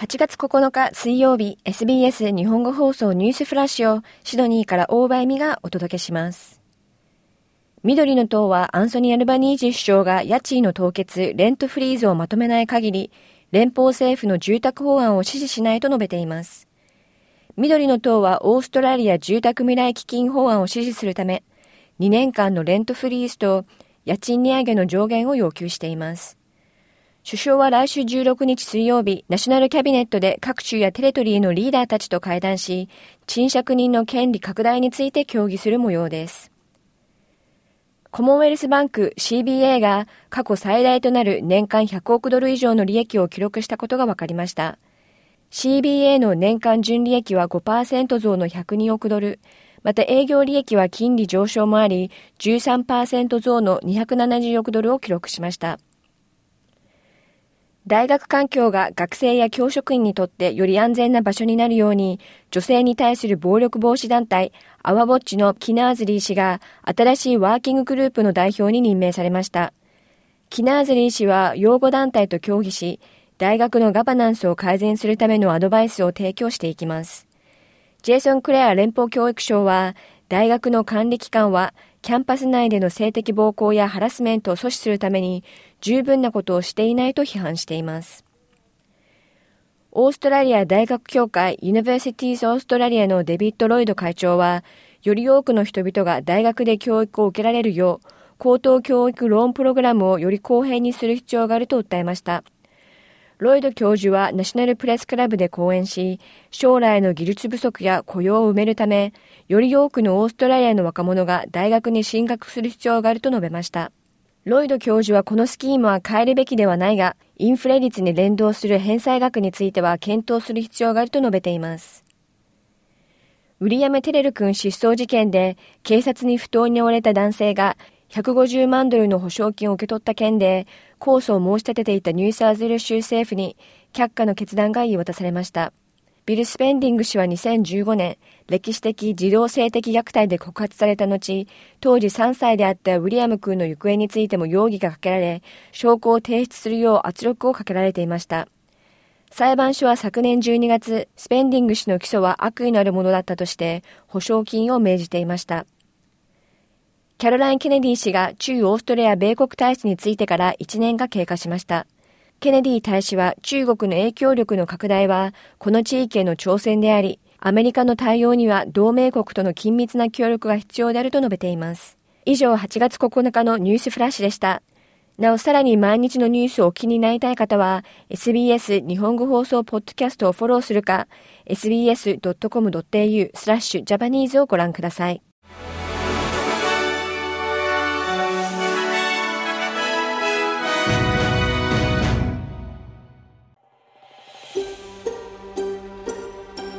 8月9日水曜日 SBS 日本語放送ニュースフラッシュをシドニーから大場恵美がお届けします。緑の党はアンソニー・アルバニージ首相が家賃の凍結、レントフリーズをまとめない限り、連邦政府の住宅法案を支持しないと述べています。緑の党はオーストラリア住宅未来基金法案を支持するため、2年間のレントフリーズと家賃値上げの上限を要求しています。首相は来週16日水曜日、ナショナルキャビネットで各州やテレトリーのリーダーたちと会談し、賃借人の権利拡大について協議する模様です。コモンウェルスバンク CBA が過去最大となる年間100億ドル以上の利益を記録したことが分かりました。CBA の年間純利益は5%増の102億ドル、また営業利益は金利上昇もあり13%増の270億ドルを記録しました。大学環境が学生や教職員にとってより安全な場所になるように、女性に対する暴力防止団体、アワボッチのキナーズリー氏が新しいワーキンググループの代表に任命されました。キナーズリー氏は擁護団体と協議し、大学のガバナンスを改善するためのアドバイスを提供していきます。ジェイソン・クレア連邦教育相は、大学の管理機関はキャンパス内での性的暴行やハラスメントを阻止するために十分なことをしていないと批判しています。オーストラリア大学協会ユニバーシティーズ・オーストラリアのデビッド・ロイド会長は、より多くの人々が大学で教育を受けられるよう、高等教育ローンプログラムをより公平にする必要があると訴えました。ロイド教授はナショナルプレスクラブで講演し、将来の技術不足や雇用を埋めるため、より多くのオーストラリアの若者が大学に進学する必要があると述べました。ロイド教授はこのスキームは変えるべきではないが、インフレ率に連動する返済額については検討する必要があると述べています。ウィリアム・テレル君失踪事件で警察に不当に追われた男性が150万ドルの保証金を受け取った件で、控訴を申し立てていたニューサーズル州政府に却下の決断が言い渡されました。ビル・スペンディング氏は2015年、歴史的児童性的虐待で告発された後、当時3歳であったウィリアム君の行方についても容疑がかけられ、証拠を提出するよう圧力をかけられていました。裁判所は昨年12月、スペンディング氏の起訴は悪意のあるものだったとして、保証金を命じていました。キャロライン・ケネディ氏が中オーストラリア米国大使についてから1年が経過しました。ケネディ大使は中国の影響力の拡大はこの地域への挑戦であり、アメリカの対応には同盟国との緊密な協力が必要であると述べています。以上8月9日のニュースフラッシュでした。なおさらに毎日のニュースをお気になりたい方は SBS 日本語放送ポッドキャストをフォローするか sbs.com.au スラッシュジャパニーズをご覧ください。